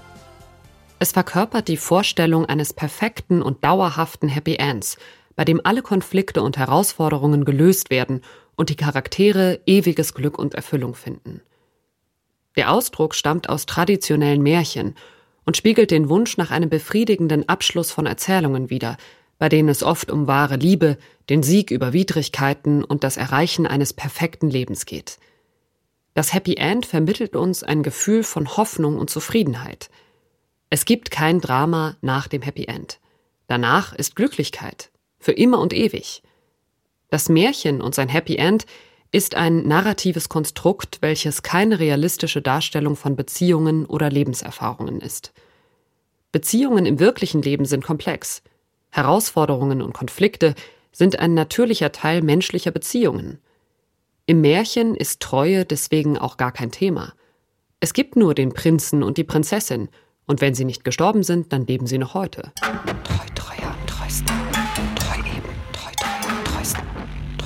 Es verkörpert die Vorstellung eines perfekten und dauerhaften Happy Ends, bei dem alle Konflikte und Herausforderungen gelöst werden und die Charaktere ewiges Glück und Erfüllung finden. Der Ausdruck stammt aus traditionellen Märchen und spiegelt den Wunsch nach einem befriedigenden Abschluss von Erzählungen wider, bei denen es oft um wahre Liebe, den Sieg über Widrigkeiten und das Erreichen eines perfekten Lebens geht. Das Happy End vermittelt uns ein Gefühl von Hoffnung und Zufriedenheit. Es gibt kein Drama nach dem Happy End. Danach ist Glücklichkeit, für immer und ewig. Das Märchen und sein Happy End ist ein narratives Konstrukt, welches keine realistische Darstellung von Beziehungen oder Lebenserfahrungen ist. Beziehungen im wirklichen Leben sind komplex. Herausforderungen und Konflikte sind ein natürlicher Teil menschlicher Beziehungen. Im Märchen ist Treue deswegen auch gar kein Thema. Es gibt nur den Prinzen und die Prinzessin, und wenn sie nicht gestorben sind, dann leben sie noch heute. Treu, treuer am treuesten. Treu eben, treu, treuer am treuesten.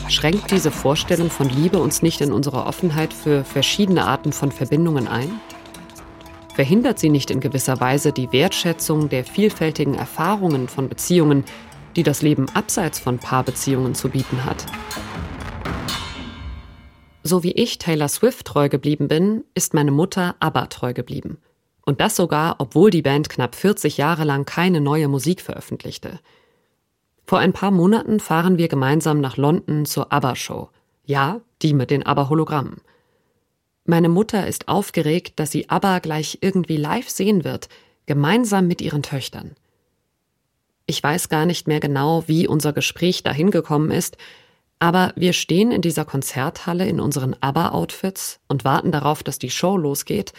Schränkt diese Vorstellung von Liebe uns nicht in unserer Offenheit für verschiedene Arten von Verbindungen ein? Verhindert sie nicht in gewisser Weise die Wertschätzung der vielfältigen Erfahrungen von Beziehungen, die das Leben abseits von Paarbeziehungen zu bieten hat? So wie ich Taylor Swift treu geblieben bin, ist meine Mutter ABBA treu geblieben. Und das sogar, obwohl die Band knapp 40 Jahre lang keine neue Musik veröffentlichte. Vor ein paar Monaten fahren wir gemeinsam nach London zur ABBA-Show. Ja, die mit den ABBA-Hologrammen. Meine Mutter ist aufgeregt, dass sie ABBA gleich irgendwie live sehen wird, gemeinsam mit ihren Töchtern. Ich weiß gar nicht mehr genau, wie unser Gespräch dahin gekommen ist, aber wir stehen in dieser Konzerthalle in unseren ABBA-Outfits und warten darauf, dass die Show losgeht,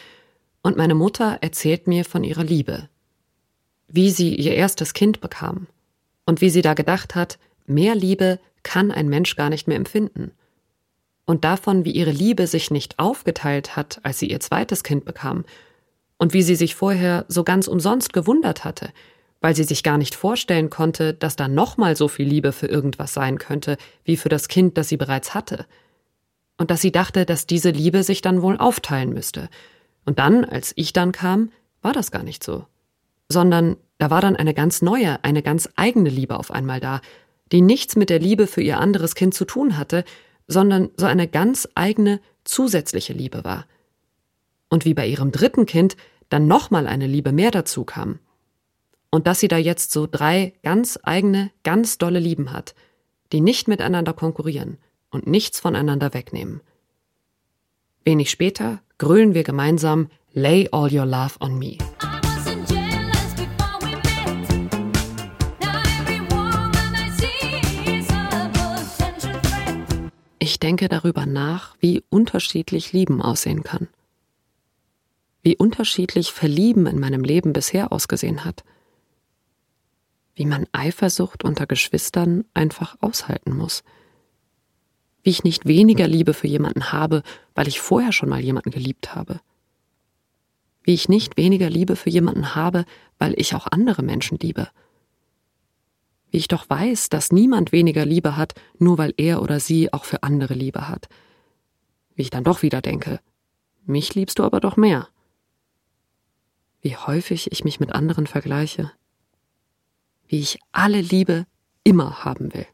und meine Mutter erzählt mir von ihrer Liebe. Wie sie ihr erstes Kind bekam und wie sie da gedacht hat, mehr Liebe kann ein Mensch gar nicht mehr empfinden. Und davon, wie ihre Liebe sich nicht aufgeteilt hat, als sie ihr zweites Kind bekam, und wie sie sich vorher so ganz umsonst gewundert hatte, weil sie sich gar nicht vorstellen konnte, dass da nochmal so viel Liebe für irgendwas sein könnte, wie für das Kind, das sie bereits hatte. Und dass sie dachte, dass diese Liebe sich dann wohl aufteilen müsste. Und dann, als ich dann kam, war das gar nicht so. Sondern da war dann eine ganz neue, eine ganz eigene Liebe auf einmal da, die nichts mit der Liebe für ihr anderes Kind zu tun hatte, sondern so eine ganz eigene, zusätzliche Liebe war. Und wie bei ihrem dritten Kind dann nochmal eine Liebe mehr dazu kam. Und dass sie da jetzt so drei ganz eigene, ganz dolle Lieben hat, die nicht miteinander konkurrieren und nichts voneinander wegnehmen. Wenig später grölen wir gemeinsam Lay All Your Love on Me. Denke darüber nach, wie unterschiedlich Lieben aussehen kann. wie unterschiedlich Verlieben in meinem Leben bisher ausgesehen hat. Wie man Eifersucht unter Geschwistern einfach aushalten muss. Wie ich nicht weniger Liebe für jemanden habe, weil ich vorher schon mal jemanden geliebt habe. Wie ich nicht weniger Liebe für jemanden habe, weil ich auch andere Menschen liebe. Wie ich doch weiß, dass niemand weniger Liebe hat, nur weil er oder sie auch für andere Liebe hat. Wie ich dann doch wieder denke, mich liebst du aber doch mehr wie häufig ich mich mit anderen vergleiche, wie ich alle Liebe immer haben will.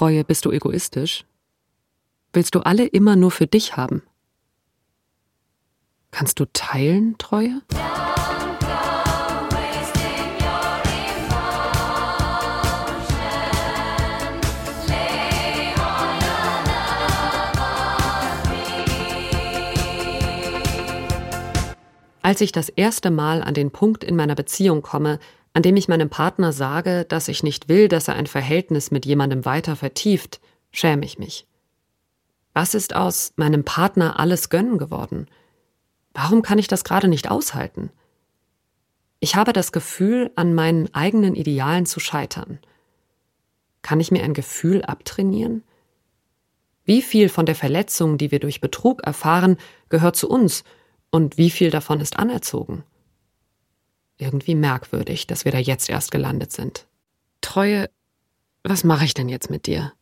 Treue bist du egoistisch? Willst du alle immer nur für dich haben? Kannst du teilen, Treue? Als ich das erste Mal an den Punkt in meiner Beziehung komme, an dem ich meinem Partner sage, dass ich nicht will, dass er ein Verhältnis mit jemandem weiter vertieft, schäme ich mich. Was ist aus meinem Partner alles gönnen geworden? Warum kann ich das gerade nicht aushalten? Ich habe das Gefühl, an meinen eigenen Idealen zu scheitern. Kann ich mir ein Gefühl abtrainieren? Wie viel von der Verletzung, die wir durch Betrug erfahren, gehört zu uns und wie viel davon ist anerzogen? Irgendwie merkwürdig, dass wir da jetzt erst gelandet sind. Treue, was mache ich denn jetzt mit dir?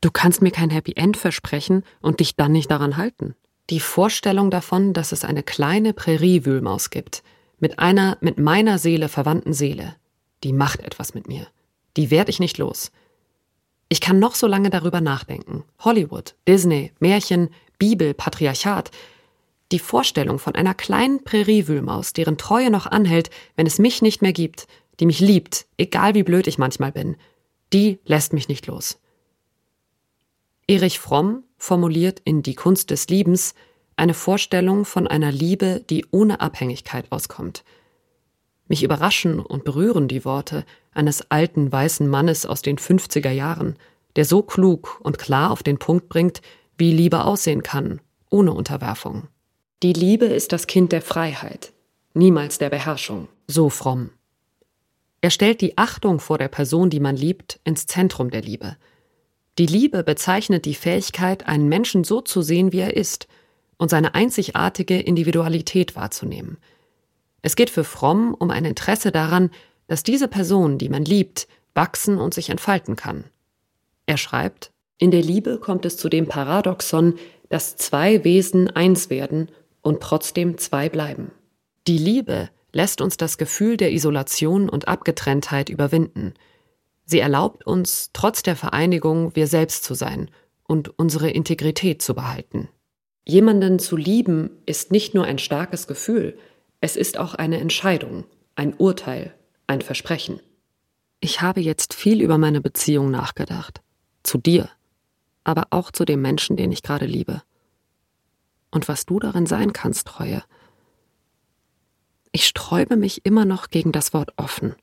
Du kannst mir kein Happy End versprechen und dich dann nicht daran halten. Die Vorstellung davon, dass es eine kleine Präriewühlmaus gibt, mit einer mit meiner Seele verwandten Seele, die macht etwas mit mir. Die werde ich nicht los. Ich kann noch so lange darüber nachdenken. Hollywood, Disney, Märchen, Bibel, Patriarchat, die Vorstellung von einer kleinen Präriewühlmaus, deren Treue noch anhält, wenn es mich nicht mehr gibt, die mich liebt, egal wie blöd ich manchmal bin, die lässt mich nicht los. Erich Fromm formuliert in Die Kunst des Liebens eine Vorstellung von einer Liebe, die ohne Abhängigkeit auskommt. Mich überraschen und berühren die Worte eines alten weißen Mannes aus den 50er Jahren, der so klug und klar auf den Punkt bringt, wie Liebe aussehen kann, ohne Unterwerfung. Die Liebe ist das Kind der Freiheit, niemals der Beherrschung, so fromm. Er stellt die Achtung vor der Person, die man liebt, ins Zentrum der Liebe. Die Liebe bezeichnet die Fähigkeit, einen Menschen so zu sehen, wie er ist und seine einzigartige Individualität wahrzunehmen. Es geht für Fromm um ein Interesse daran, dass diese Person, die man liebt, wachsen und sich entfalten kann. Er schreibt, in der Liebe kommt es zu dem Paradoxon, dass zwei Wesen eins werden und trotzdem zwei bleiben. Die Liebe lässt uns das Gefühl der Isolation und Abgetrenntheit überwinden. Sie erlaubt uns, trotz der Vereinigung, wir selbst zu sein und unsere Integrität zu behalten. Jemanden zu lieben ist nicht nur ein starkes Gefühl, es ist auch eine Entscheidung, ein Urteil, ein Versprechen. Ich habe jetzt viel über meine Beziehung nachgedacht. Zu dir, aber auch zu dem Menschen, den ich gerade liebe und was du darin sein kannst, Treue. Ich sträube mich immer noch gegen das Wort offen.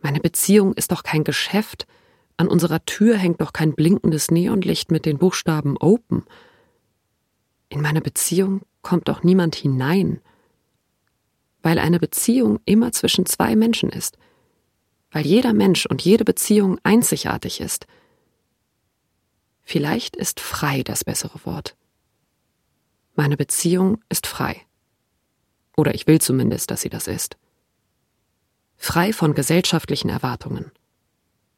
Meine Beziehung ist doch kein Geschäft, an unserer Tür hängt doch kein blinkendes Neonlicht mit den Buchstaben Open. In meine Beziehung kommt doch niemand hinein, weil eine Beziehung immer zwischen zwei Menschen ist, weil jeder Mensch und jede Beziehung einzigartig ist. Vielleicht ist frei das bessere Wort. Meine Beziehung ist frei. Oder ich will zumindest, dass sie das ist. Frei von gesellschaftlichen Erwartungen.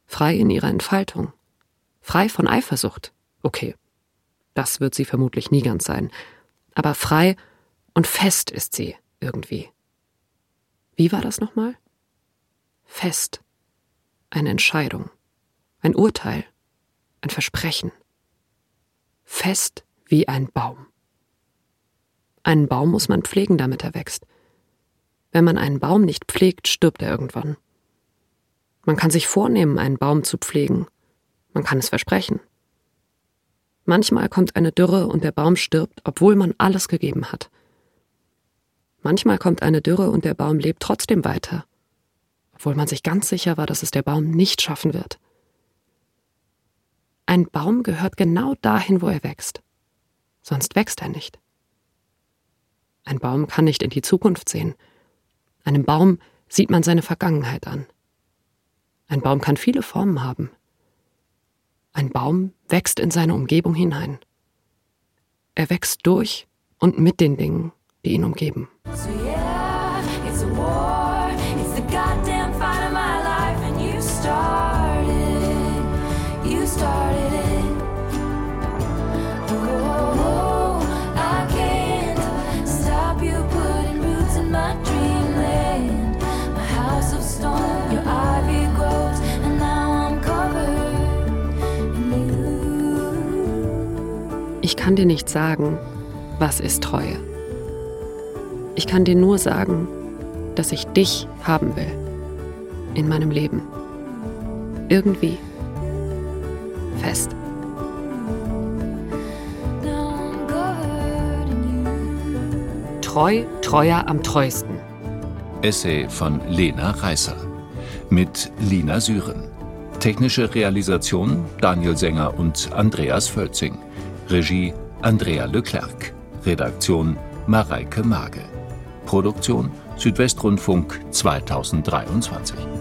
Frei in ihrer Entfaltung. Frei von Eifersucht. Okay. Das wird sie vermutlich nie ganz sein. Aber frei und fest ist sie irgendwie. Wie war das nochmal? Fest. Eine Entscheidung. Ein Urteil. Ein Versprechen. Fest wie ein Baum. Einen Baum muss man pflegen, damit er wächst. Wenn man einen Baum nicht pflegt, stirbt er irgendwann. Man kann sich vornehmen, einen Baum zu pflegen. Man kann es versprechen. Manchmal kommt eine Dürre und der Baum stirbt, obwohl man alles gegeben hat. Manchmal kommt eine Dürre und der Baum lebt trotzdem weiter, obwohl man sich ganz sicher war, dass es der Baum nicht schaffen wird. Ein Baum gehört genau dahin, wo er wächst. Sonst wächst er nicht. Ein Baum kann nicht in die Zukunft sehen. Einem Baum sieht man seine Vergangenheit an. Ein Baum kann viele Formen haben. Ein Baum wächst in seine Umgebung hinein. Er wächst durch und mit den Dingen, die ihn umgeben. So yeah, kann dir nicht sagen, was ist Treue. Ich kann dir nur sagen, dass ich dich haben will. In meinem Leben. Irgendwie. Fest. Treu, treuer am treuesten. Essay von Lena Reißer. Mit Lina Süren. Technische Realisation Daniel Sänger und Andreas Völzing. Regie Andrea Leclerc. Redaktion Mareike Mage. Produktion Südwestrundfunk 2023.